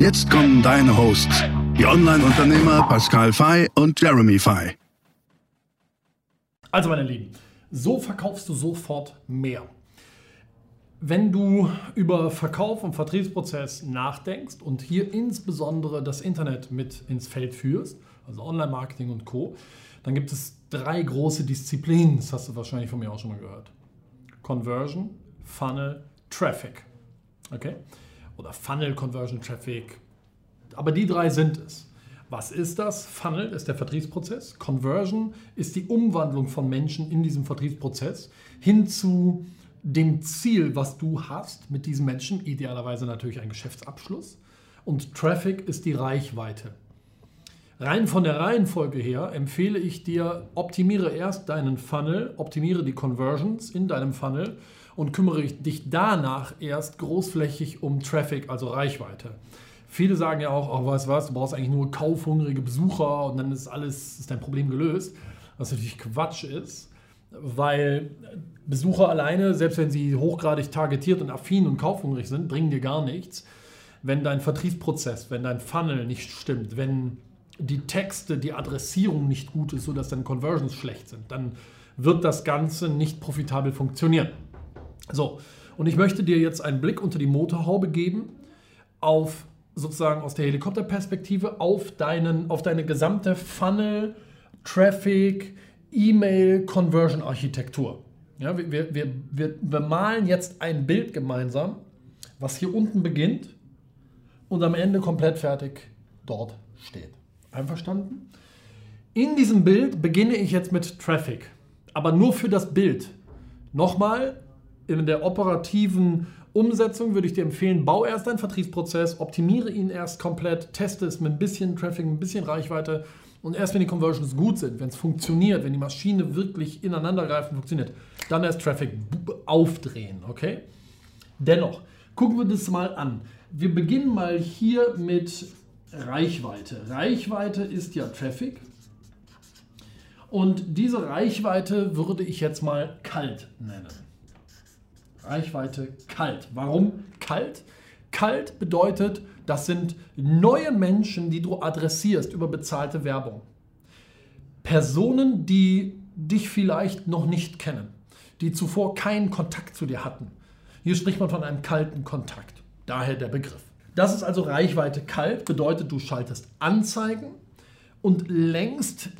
Jetzt kommen deine Hosts, die Online-Unternehmer Pascal Fay und Jeremy Fay. Also meine Lieben, so verkaufst du sofort mehr. Wenn du über Verkauf und Vertriebsprozess nachdenkst und hier insbesondere das Internet mit ins Feld führst, also Online-Marketing und Co., dann gibt es drei große Disziplinen, das hast du wahrscheinlich von mir auch schon mal gehört. Conversion, Funnel, Traffic. Okay? Oder Funnel Conversion Traffic. Aber die drei sind es. Was ist das? Funnel ist der Vertriebsprozess. Conversion ist die Umwandlung von Menschen in diesem Vertriebsprozess hin zu dem Ziel, was du hast mit diesen Menschen, idealerweise natürlich ein Geschäftsabschluss. Und Traffic ist die Reichweite. Rein von der Reihenfolge her empfehle ich dir, optimiere erst deinen Funnel, optimiere die Conversions in deinem Funnel und kümmere dich danach erst großflächig um Traffic, also Reichweite. Viele sagen ja auch, oh, weißt was, du brauchst eigentlich nur kaufhungrige Besucher und dann ist alles, ist dein Problem gelöst. Was natürlich Quatsch ist, weil Besucher alleine, selbst wenn sie hochgradig targetiert und affin und kaufhungrig sind, bringen dir gar nichts. Wenn dein Vertriebsprozess, wenn dein Funnel nicht stimmt, wenn die Texte, die Adressierung nicht gut ist, sodass deine Conversions schlecht sind, dann wird das Ganze nicht profitabel funktionieren. So, und ich möchte dir jetzt einen Blick unter die Motorhaube geben auf sozusagen aus der Helikopterperspektive auf, deinen, auf deine gesamte Funnel, Traffic, E-Mail, Conversion Architektur. Ja, wir, wir, wir, wir malen jetzt ein Bild gemeinsam, was hier unten beginnt und am Ende komplett fertig dort steht. Einverstanden? In diesem Bild beginne ich jetzt mit Traffic, aber nur für das Bild. Nochmal, in der operativen Umsetzung würde ich dir empfehlen, bau erst deinen Vertriebsprozess, optimiere ihn erst komplett, teste es mit ein bisschen Traffic, ein bisschen Reichweite und erst wenn die Conversions gut sind, wenn es funktioniert, wenn die Maschine wirklich ineinandergreifen funktioniert, dann erst Traffic aufdrehen, okay? Dennoch, gucken wir das mal an. Wir beginnen mal hier mit Reichweite. Reichweite ist ja Traffic. Und diese Reichweite würde ich jetzt mal kalt nennen. Reichweite kalt. Warum kalt? Kalt bedeutet, das sind neue Menschen, die du adressierst über bezahlte Werbung. Personen, die dich vielleicht noch nicht kennen, die zuvor keinen Kontakt zu dir hatten. Hier spricht man von einem kalten Kontakt. Daher der Begriff. Das ist also Reichweite kalt, bedeutet, du schaltest Anzeigen und längst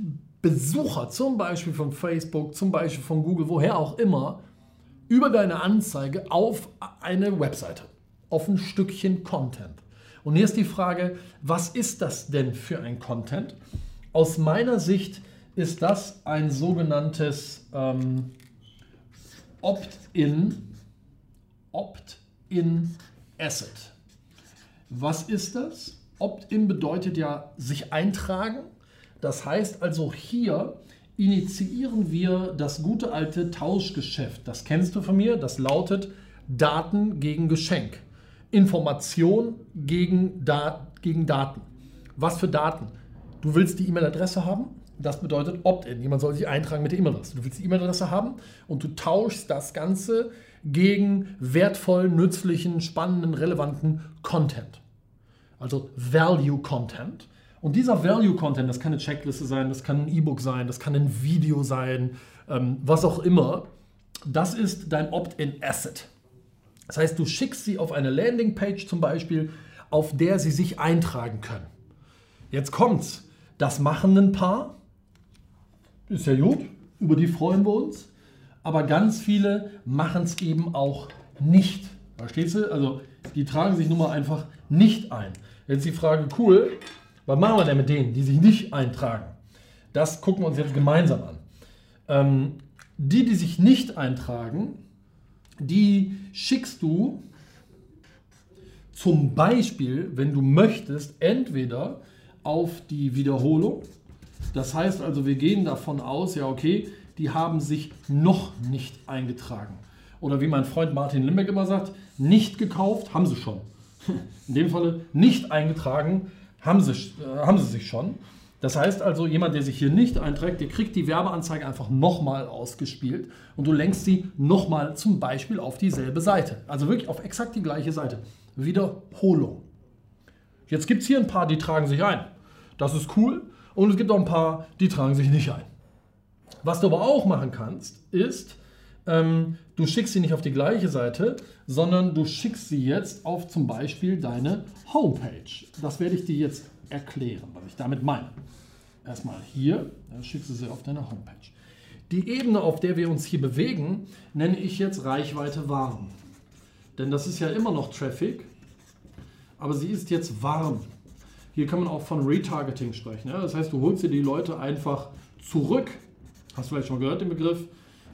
Besucher, zum Beispiel von Facebook, zum Beispiel von Google, woher auch immer, über deine Anzeige auf eine Webseite, auf ein Stückchen Content. Und hier ist die Frage, was ist das denn für ein Content? Aus meiner Sicht ist das ein sogenanntes ähm, Opt-in Opt-in Asset. Was ist das? Opt-in bedeutet ja sich eintragen. Das heißt also hier initiieren wir das gute alte Tauschgeschäft. Das kennst du von mir. Das lautet Daten gegen Geschenk. Information gegen, da gegen Daten. Was für Daten? Du willst die E-Mail-Adresse haben? Das bedeutet Opt-in. Jemand soll sich eintragen mit der E-Mail-Adresse. Du willst die E-Mail-Adresse haben und du tauschst das Ganze gegen wertvollen, nützlichen, spannenden, relevanten Content. Also Value Content. Und dieser Value-Content, das kann eine Checkliste sein, das kann ein E-Book sein, das kann ein Video sein, ähm, was auch immer, das ist dein Opt-in-Asset. Das heißt, du schickst sie auf eine Landingpage zum Beispiel, auf der sie sich eintragen können. Jetzt kommt's. Das machen ein paar. Ist ja gut. Über die freuen wir uns. Aber ganz viele machen es eben auch nicht. Verstehst du? Also, die tragen sich nun mal einfach nicht ein. Jetzt die Frage, cool, was machen wir denn mit denen, die sich nicht eintragen? Das gucken wir uns jetzt gemeinsam an. Ähm, die, die sich nicht eintragen, die schickst du zum Beispiel, wenn du möchtest, entweder auf die Wiederholung. Das heißt also, wir gehen davon aus, ja, okay, die haben sich noch nicht eingetragen. Oder wie mein Freund Martin Limbeck immer sagt, nicht gekauft, haben sie schon. In dem Falle nicht eingetragen, haben sie, äh, haben sie sich schon. Das heißt also, jemand, der sich hier nicht einträgt, der kriegt die Werbeanzeige einfach nochmal ausgespielt und du lenkst sie nochmal zum Beispiel auf dieselbe Seite. Also wirklich auf exakt die gleiche Seite. Wiederholung. Jetzt gibt es hier ein paar, die tragen sich ein. Das ist cool. Und es gibt auch ein paar, die tragen sich nicht ein. Was du aber auch machen kannst, ist, ähm, du schickst sie nicht auf die gleiche Seite, sondern du schickst sie jetzt auf zum Beispiel deine Homepage. Das werde ich dir jetzt erklären, was ich damit meine. Erstmal hier, dann schickst du sie auf deine Homepage. Die Ebene, auf der wir uns hier bewegen, nenne ich jetzt Reichweite warm. Denn das ist ja immer noch Traffic, aber sie ist jetzt warm. Hier kann man auch von Retargeting sprechen. Ja? Das heißt, du holst dir die Leute einfach zurück. Hast du vielleicht schon gehört den Begriff?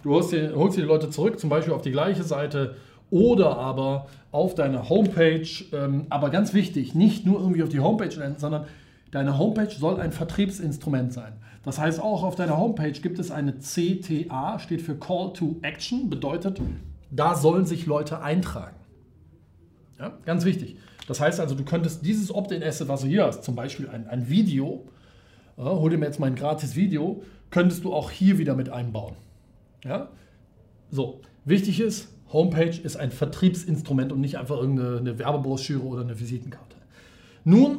Du holst dir, holst die Leute zurück, zum Beispiel auf die gleiche Seite oder aber auf deine Homepage. Ähm, aber ganz wichtig, nicht nur irgendwie auf die Homepage nennen, sondern deine Homepage soll ein Vertriebsinstrument sein. Das heißt, auch auf deiner Homepage gibt es eine CTA, steht für Call to Action, bedeutet, da sollen sich Leute eintragen. Ja, ganz wichtig. Das heißt also, du könntest dieses Opt-in-Asset, was du hier hast, zum Beispiel ein, ein Video, äh, hol dir mir jetzt mein gratis Video, könntest du auch hier wieder mit einbauen. Ja? So, wichtig ist, Homepage ist ein Vertriebsinstrument und nicht einfach irgendeine Werbebroschüre oder eine Visitenkarte. Nun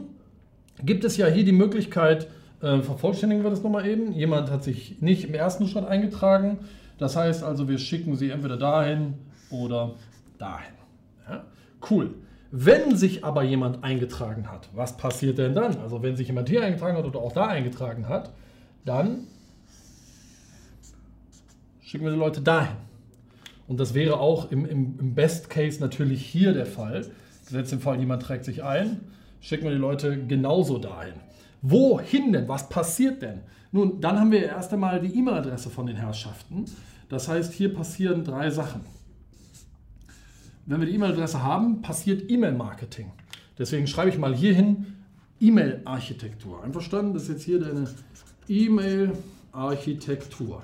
gibt es ja hier die Möglichkeit, äh, vervollständigen wir das nochmal eben. Jemand hat sich nicht im ersten Schritt eingetragen. Das heißt also, wir schicken sie entweder dahin oder dahin. Ja? Cool. Wenn sich aber jemand eingetragen hat, was passiert denn dann? Also wenn sich jemand hier eingetragen hat oder auch da eingetragen hat, dann schicken wir die Leute dahin. Und das wäre auch im, im, im Best Case natürlich hier der Fall. Gesetzt im Fall, jemand trägt sich ein, schicken wir die Leute genauso dahin. Wohin denn? Was passiert denn? Nun, dann haben wir erst einmal die E-Mail-Adresse von den Herrschaften. Das heißt, hier passieren drei Sachen. Wenn wir die E-Mail-Adresse haben, passiert E-Mail-Marketing. Deswegen schreibe ich mal hier hin E-Mail-Architektur. Einverstanden? Das ist jetzt hier deine E-Mail-Architektur.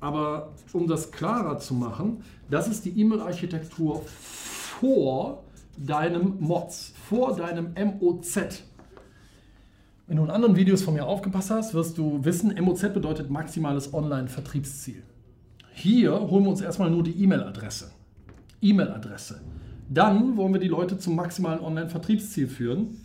Aber um das klarer zu machen, das ist die E-Mail-Architektur vor deinem Mods, vor deinem MOZ. Wenn du in anderen Videos von mir aufgepasst hast, wirst du wissen, MOZ bedeutet maximales Online-Vertriebsziel. Hier holen wir uns erstmal nur die E-Mail-Adresse. E-Mail-Adresse. Dann wollen wir die Leute zum maximalen Online-Vertriebsziel führen,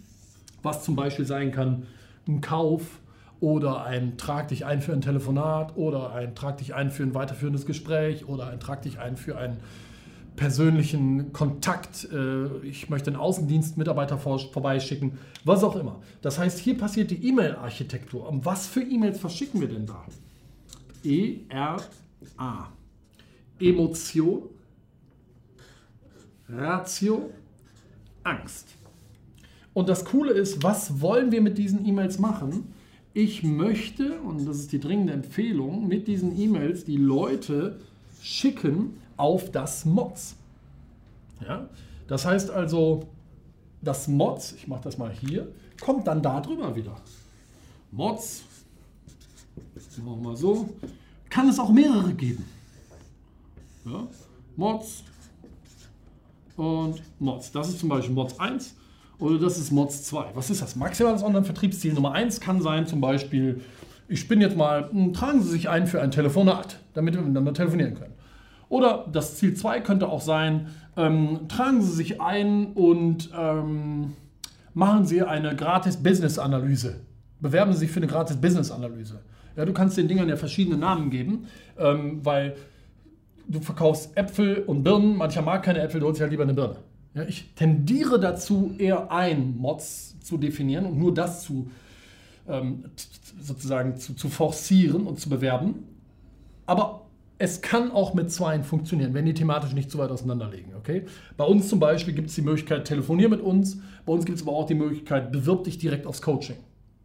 was zum Beispiel sein kann ein Kauf oder ein Trag dich ein für ein Telefonat oder ein Trag dich ein für ein weiterführendes Gespräch oder ein Trag dich ein für einen persönlichen Kontakt. Äh, ich möchte einen Außendienstmitarbeiter vorbeischicken, was auch immer. Das heißt, hier passiert die E-Mail-Architektur. Was für E-Mails verschicken wir denn da? E-R-A. Emotion, Ratio, Angst. Und das Coole ist, was wollen wir mit diesen E-Mails machen? Ich möchte, und das ist die dringende Empfehlung, mit diesen E-Mails die Leute schicken auf das Mods. Ja? Das heißt also, das Mods, ich mache das mal hier, kommt dann da drüber wieder. Mods, machen wir mal so, kann es auch mehrere geben. Ja? Mods, und Mods. Das ist zum Beispiel Mods 1 oder das ist Mods 2. Was ist das? Maximales Online-Vertriebsziel Nummer 1 kann sein zum Beispiel, ich spinne jetzt mal, hm, tragen Sie sich ein für ein Telefonat, damit wir miteinander telefonieren können. Oder das Ziel 2 könnte auch sein, ähm, tragen Sie sich ein und ähm, machen Sie eine gratis Business-Analyse. Bewerben Sie sich für eine gratis Business-Analyse. Ja, du kannst den Dingern ja verschiedene Namen geben, ähm, weil du verkaufst Äpfel und Birnen, mancher mag keine Äpfel, du holst ja lieber eine Birne. Ja, ich tendiere dazu, eher ein Mods zu definieren und nur das zu ähm, sozusagen zu, zu forcieren und zu bewerben. Aber es kann auch mit zweien funktionieren, wenn die thematisch nicht zu weit auseinander liegen. Okay? Bei uns zum Beispiel gibt es die Möglichkeit, telefonier mit uns. Bei uns gibt es aber auch die Möglichkeit, bewirb dich direkt aufs Coaching.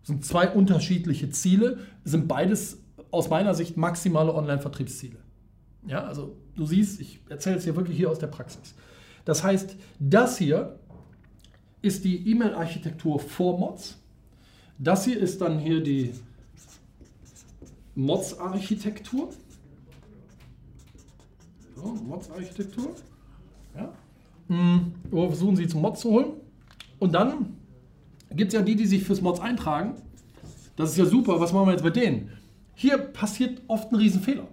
Das sind zwei unterschiedliche Ziele, sind beides aus meiner Sicht maximale Online-Vertriebsziele. Ja, also du siehst, ich erzähle es hier wirklich hier aus der Praxis. Das heißt, das hier ist die E-Mail-Architektur vor Mods. Das hier ist dann hier die Mods-Architektur. So, Mods-Architektur. Ja. Mhm. versuchen Sie zum Mods zu holen. Und dann gibt es ja die, die sich fürs Mods eintragen. Das ist ja super. Was machen wir jetzt mit denen? Hier passiert oft ein Riesenfehler.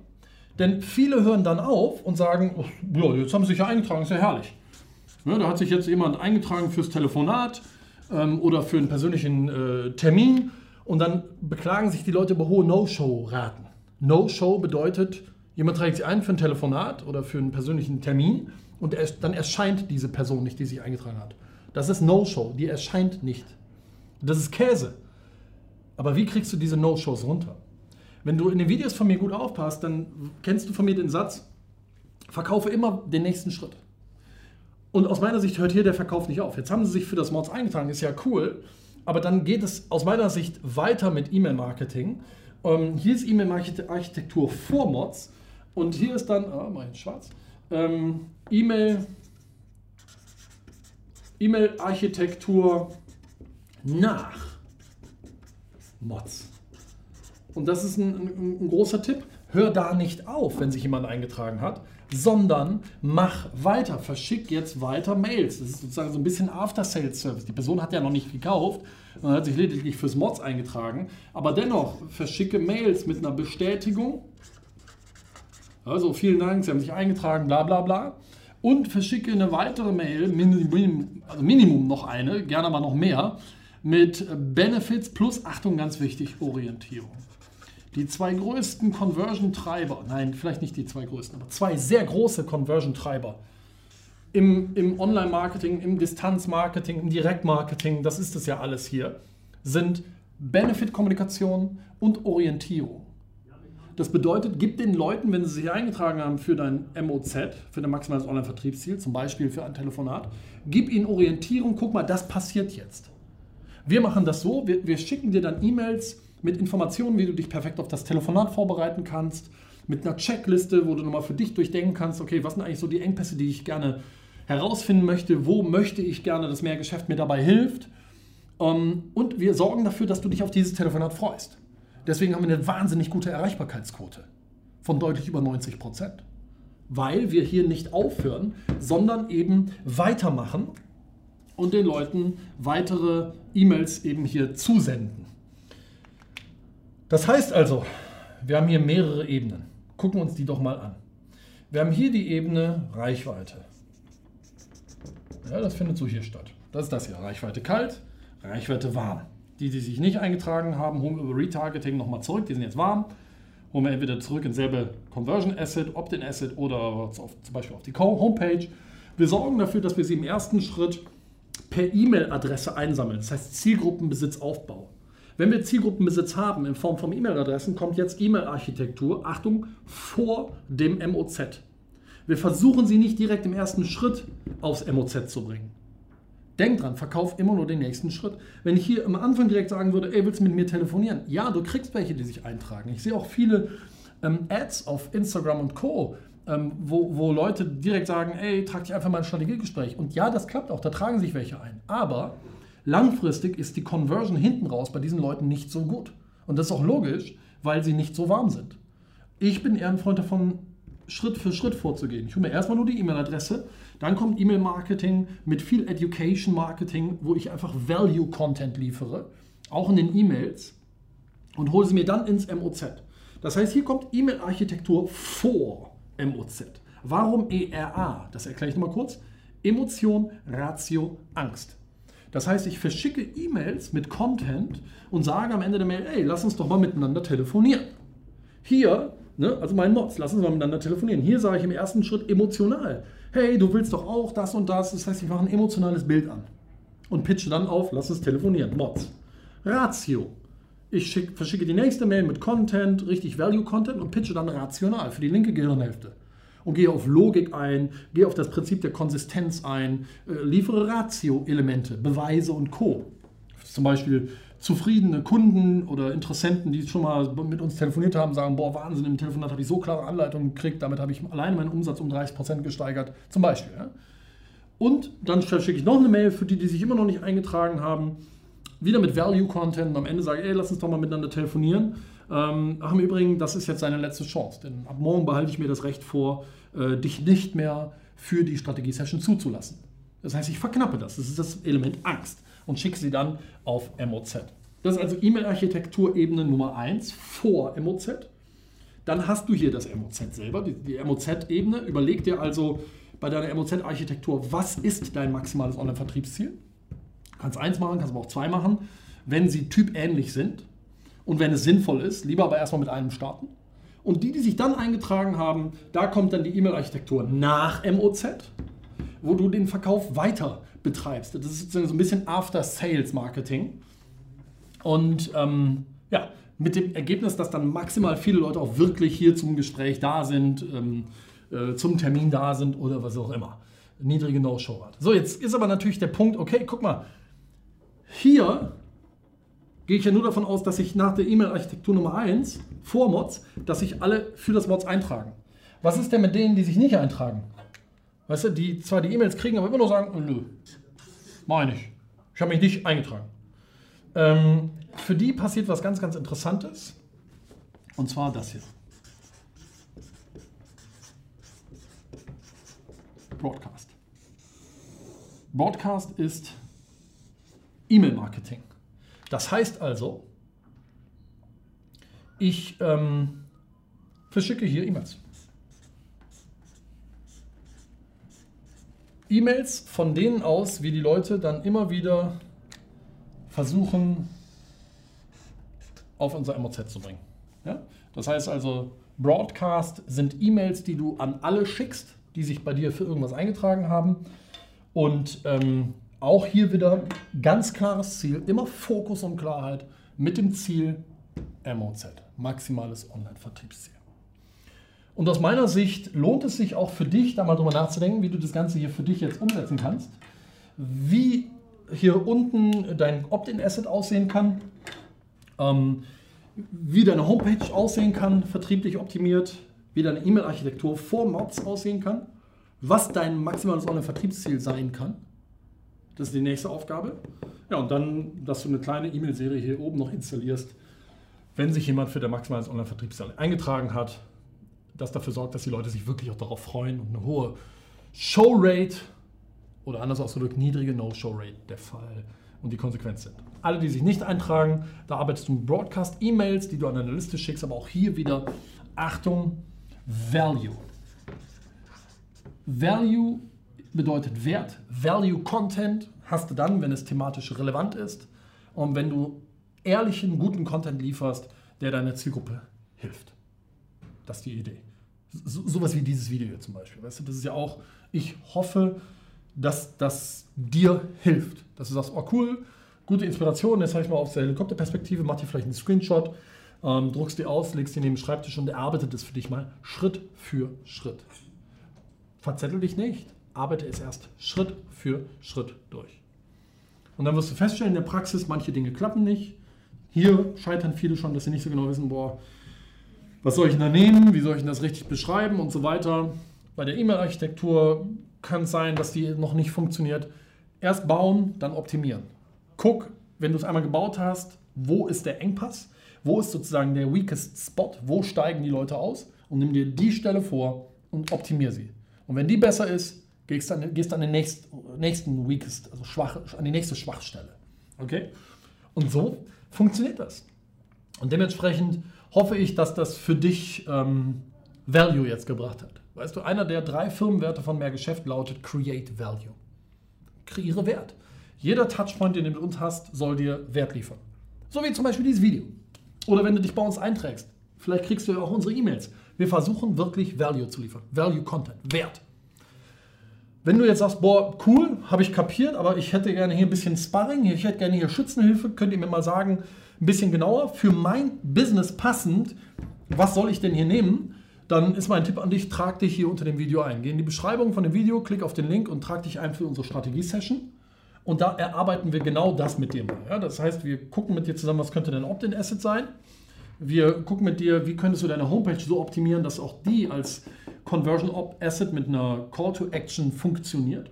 Denn viele hören dann auf und sagen, oh, ja, jetzt haben sie sich ja eingetragen, ist ja herrlich. Ja, da hat sich jetzt jemand eingetragen fürs Telefonat ähm, oder für einen persönlichen äh, Termin und dann beklagen sich die Leute über hohe No-Show-Raten. No-Show bedeutet, jemand trägt sich ein für ein Telefonat oder für einen persönlichen Termin und er, dann erscheint diese Person nicht, die sich eingetragen hat. Das ist No-Show, die erscheint nicht. Das ist Käse. Aber wie kriegst du diese No-Shows runter? Wenn du in den Videos von mir gut aufpasst, dann kennst du von mir den Satz, verkaufe immer den nächsten Schritt. Und aus meiner Sicht hört hier der Verkauf nicht auf. Jetzt haben sie sich für das Mods eingetragen, ist ja cool. Aber dann geht es aus meiner Sicht weiter mit E-Mail-Marketing. Ähm, hier ist E-Mail-Architektur vor Mods. Und hier ist dann, ah, mal in schwarz, ähm, E-Mail, E-Mail-Architektur nach Mods. Und das ist ein, ein, ein großer Tipp. Hör da nicht auf, wenn sich jemand eingetragen hat, sondern mach weiter, verschick jetzt weiter Mails. Das ist sozusagen so ein bisschen After-Sales-Service. Die Person hat ja noch nicht gekauft, man hat sich lediglich fürs Mods eingetragen, aber dennoch verschicke Mails mit einer Bestätigung. Also vielen Dank, Sie haben sich eingetragen, bla bla bla. Und verschicke eine weitere Mail, Minimum, also Minimum noch eine, gerne aber noch mehr, mit Benefits plus, Achtung, ganz wichtig, Orientierung. Die zwei größten Conversion-Treiber, nein, vielleicht nicht die zwei größten, aber zwei sehr große Conversion-Treiber im, im Online-Marketing, im Distanz-Marketing, im Direct-Marketing, das ist es ja alles hier, sind Benefit-Kommunikation und Orientierung. Das bedeutet, gib den Leuten, wenn sie sich eingetragen haben für dein MOZ, für dein maximales Online-Vertriebsziel, zum Beispiel für ein Telefonat, gib ihnen Orientierung, guck mal, das passiert jetzt. Wir machen das so, wir, wir schicken dir dann E-Mails mit Informationen, wie du dich perfekt auf das Telefonat vorbereiten kannst, mit einer Checkliste, wo du nochmal für dich durchdenken kannst, okay, was sind eigentlich so die Engpässe, die ich gerne herausfinden möchte, wo möchte ich gerne, dass mehr Geschäft mir dabei hilft. Ähm, und wir sorgen dafür, dass du dich auf dieses Telefonat freust. Deswegen haben wir eine wahnsinnig gute Erreichbarkeitsquote von deutlich über 90 Prozent. Weil wir hier nicht aufhören, sondern eben weitermachen und den Leuten weitere E-Mails eben hier zusenden. Das heißt also, wir haben hier mehrere Ebenen. Gucken uns die doch mal an. Wir haben hier die Ebene Reichweite. Ja, das findet so hier statt. Das ist das hier. Reichweite kalt, Reichweite warm. Die, die sich nicht eingetragen haben, holen wir über Retargeting nochmal zurück. Die sind jetzt warm. Holen wir entweder zurück ins selbe Conversion Asset, Opt-in Asset oder zum Beispiel auf die Homepage. Wir sorgen dafür, dass wir sie im ersten Schritt per E-Mail-Adresse einsammeln. Das heißt Zielgruppenbesitzaufbau. Wenn wir Zielgruppenbesitz haben in Form von E-Mail-Adressen, kommt jetzt E-Mail-Architektur, Achtung, vor dem MOZ. Wir versuchen sie nicht direkt im ersten Schritt aufs MOZ zu bringen. Denk dran, verkauf immer nur den nächsten Schritt. Wenn ich hier am Anfang direkt sagen würde, ey, willst du mit mir telefonieren? Ja, du kriegst welche, die sich eintragen. Ich sehe auch viele ähm, Ads auf Instagram und Co., ähm, wo, wo Leute direkt sagen, ey, trag dich einfach mal ein Strategiegespräch. Und ja, das klappt auch, da tragen sich welche ein. Aber langfristig ist die Conversion hinten raus bei diesen Leuten nicht so gut. Und das ist auch logisch, weil sie nicht so warm sind. Ich bin eher ein Freund davon, Schritt für Schritt vorzugehen. Ich hole mir erstmal nur die E-Mail-Adresse, dann kommt E-Mail-Marketing mit viel Education-Marketing, wo ich einfach Value-Content liefere, auch in den E-Mails und hole sie mir dann ins MOZ. Das heißt, hier kommt E-Mail-Architektur vor MOZ. Warum ERA? Das erkläre ich nochmal kurz. Emotion, Ratio, Angst. Das heißt, ich verschicke E-Mails mit Content und sage am Ende der Mail, ey, lass uns doch mal miteinander telefonieren. Hier Ne? Also mein Mods, lass uns mal miteinander telefonieren. Hier sage ich im ersten Schritt emotional. Hey, du willst doch auch das und das. Das heißt, ich mache ein emotionales Bild an und pitche dann auf, lass uns telefonieren. Mods. Ratio. Ich schick, verschicke die nächste Mail mit Content, richtig Value-Content und pitche dann rational für die linke Gehirnhälfte. Und gehe auf Logik ein, gehe auf das Prinzip der Konsistenz ein, äh, liefere Ratio-Elemente, Beweise und Co. Zum Beispiel, zufriedene Kunden oder Interessenten, die schon mal mit uns telefoniert haben, sagen, boah, Wahnsinn, im Telefonat habe ich so klare Anleitungen gekriegt, damit habe ich alleine meinen Umsatz um 30% gesteigert, zum Beispiel. Ja? Und dann schicke ich noch eine Mail für die, die sich immer noch nicht eingetragen haben. Wieder mit Value Content und am Ende sage ich, ey, lass uns doch mal miteinander telefonieren. Ähm, ach im Übrigen, das ist jetzt seine letzte Chance, denn ab morgen behalte ich mir das Recht vor, äh, dich nicht mehr für die Strategie-Session zuzulassen. Das heißt, ich verknappe das. Das ist das Element Angst und schicke sie dann auf MOZ. Das ist also E-Mail-Architektur-Ebene Nummer 1 vor MOZ. Dann hast du hier das MOZ selber, die, die MOZ-Ebene. Überleg dir also bei deiner MOZ-Architektur, was ist dein maximales Online-Vertriebsziel? Du kannst eins machen, kannst aber auch zwei machen, wenn sie typähnlich sind und wenn es sinnvoll ist, lieber aber erstmal mit einem starten. Und die, die sich dann eingetragen haben, da kommt dann die E-Mail-Architektur nach MOZ, wo du den Verkauf weiter betreibst. Das ist sozusagen so ein bisschen After-Sales-Marketing. Und ähm, ja, mit dem Ergebnis, dass dann maximal viele Leute auch wirklich hier zum Gespräch da sind, ähm, äh, zum Termin da sind oder was auch immer. Niedrige No-Show-Rate. So, jetzt ist aber natürlich der Punkt, okay, guck mal, hier gehe ich ja nur davon aus, dass ich nach der E-Mail-Architektur Nummer 1 vor Mods, dass sich alle für das Mods eintragen. Was ist denn mit denen, die sich nicht eintragen? Weißt du, die zwar die E-Mails kriegen, aber immer nur sagen, nö, meine ich. Ich habe mich nicht eingetragen. Ähm, für die passiert was ganz, ganz Interessantes. Und zwar das hier. Broadcast. Broadcast ist E-Mail-Marketing. Das heißt also, ich ähm, verschicke hier E-Mails. E-Mails von denen aus, wie die Leute dann immer wieder versuchen, auf unser MOZ zu bringen. Ja? Das heißt also, Broadcast sind E-Mails, die du an alle schickst, die sich bei dir für irgendwas eingetragen haben. Und ähm, auch hier wieder ganz klares Ziel, immer Fokus und Klarheit mit dem Ziel MOZ, maximales Online-Vertriebsziel. Und aus meiner Sicht lohnt es sich auch für dich, da mal drüber nachzudenken, wie du das Ganze hier für dich jetzt umsetzen kannst. Wie hier unten dein Opt-in-Asset aussehen kann, ähm, wie deine Homepage aussehen kann, vertrieblich optimiert, wie deine E-Mail-Architektur vor Mods aussehen kann, was dein maximales Online-Vertriebsziel sein kann das ist die nächste Aufgabe. Ja, und dann, dass du eine kleine E-Mail-Serie hier oben noch installierst, wenn sich jemand für der maximales Online-Vertriebsstelle eingetragen hat, das dafür sorgt, dass die Leute sich wirklich auch darauf freuen und eine hohe Show-Rate oder anders ausgedrückt niedrige No-Show-Rate der Fall und die Konsequenz sind. Alle, die sich nicht eintragen, da arbeitest du mit Broadcast-E-Mails, die du an eine Liste schickst, aber auch hier wieder Achtung, Value. Value bedeutet Wert. Value Content hast du dann, wenn es thematisch relevant ist und wenn du ehrlichen, guten Content lieferst, der deiner Zielgruppe hilft. Das ist die Idee. So, sowas wie dieses Video hier zum Beispiel. Weißt du, das ist ja auch, ich hoffe, dass das dir hilft. Dass du sagst, oh cool, gute Inspiration, jetzt habe ich mal aus der Helikopterperspektive, mach dir vielleicht einen Screenshot, ähm, druckst dir aus, legst dir neben den Schreibtisch und erarbeitet es für dich mal Schritt für Schritt. Verzettel dich nicht arbeite es erst Schritt für Schritt durch. Und dann wirst du feststellen, in der Praxis, manche Dinge klappen nicht. Hier scheitern viele schon, dass sie nicht so genau wissen, boah, was soll ich da nehmen, wie soll ich das richtig beschreiben und so weiter. Bei der E-Mail-Architektur kann es sein, dass die noch nicht funktioniert. Erst bauen, dann optimieren. Guck, wenn du es einmal gebaut hast, wo ist der Engpass? Wo ist sozusagen der weakest Spot? Wo steigen die Leute aus? Und nimm dir die Stelle vor und optimier sie. Und wenn die besser ist, gehst dann, gehst an den nächsten, nächsten Weakest, also schwach, an die nächste Schwachstelle. Okay? Und so funktioniert das. Und dementsprechend hoffe ich, dass das für dich ähm, Value jetzt gebracht hat. Weißt du, einer der drei Firmenwerte von mehr Geschäft lautet Create Value. Kreiere Wert. Jeder Touchpoint, den du mit uns hast, soll dir Wert liefern. So wie zum Beispiel dieses Video. Oder wenn du dich bei uns einträgst. Vielleicht kriegst du ja auch unsere E-Mails. Wir versuchen wirklich Value zu liefern. Value Content. Wert. Wenn du jetzt sagst, boah, cool, habe ich kapiert, aber ich hätte gerne hier ein bisschen Sparring, ich hätte gerne hier Schützenhilfe, könnt ihr mir mal sagen, ein bisschen genauer, für mein Business passend, was soll ich denn hier nehmen? Dann ist mein Tipp an dich, trag dich hier unter dem Video ein. Geh in die Beschreibung von dem Video, klick auf den Link und trag dich ein für unsere Strategie-Session. Und da erarbeiten wir genau das mit dir mal. Ja, das heißt, wir gucken mit dir zusammen, was könnte dein Opt-in-Asset sein. Wir gucken mit dir, wie könntest du deine Homepage so optimieren, dass auch die als Conversion Asset mit einer Call to Action funktioniert.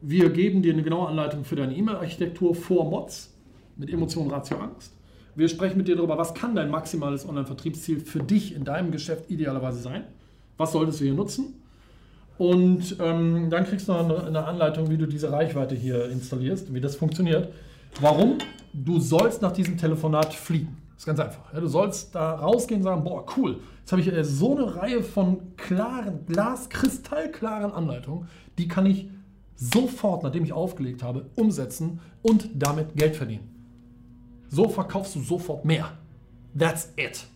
Wir geben dir eine genaue Anleitung für deine E-Mail-Architektur vor Mods mit Emotion, Ratio, Angst. Wir sprechen mit dir darüber, was kann dein maximales Online-Vertriebsziel für dich in deinem Geschäft idealerweise sein. Was solltest du hier nutzen? Und ähm, dann kriegst du noch eine, eine, Anleitung, wie du diese Reichweite hier installierst, wie das funktioniert. Warum? Du sollst nach diesem Telefonat fliegen. Das ist ganz einfach. Ja, du sollst da rausgehen und sagen, boah, cool, jetzt habe ich äh, so eine Reihe von klaren, glaskristallklaren Anleitungen, die kann ich sofort, nachdem ich aufgelegt habe, umsetzen und damit Geld verdienen. So verkaufst du sofort mehr. That's it.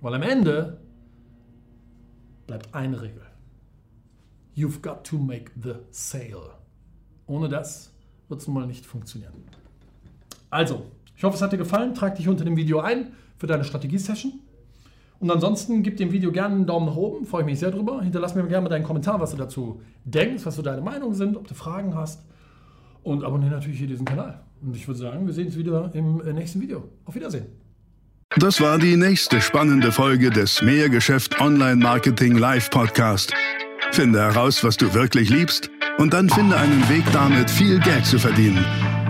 Weil am Ende bleibt eine Regel. You've got to make the sale. Ohne das wird es nun mal nicht funktionieren. Also, ich hoffe, es hat dir gefallen. Trag dich unter dem Video ein für deine Strategie-Session. Und ansonsten gib dem Video gerne einen Daumen nach oben, freue ich mich sehr drüber. Hinterlass mir gerne mal deinen Kommentar, was du dazu denkst, was so deine Meinungen sind, ob du Fragen hast. Und abonniere natürlich hier diesen Kanal. Und ich würde sagen, wir sehen uns wieder im äh, nächsten Video. Auf Wiedersehen. Das war die nächste spannende Folge des Mehrgeschäft Online Marketing Live Podcast. Finde heraus, was du wirklich liebst und dann finde einen Weg damit, viel Geld zu verdienen.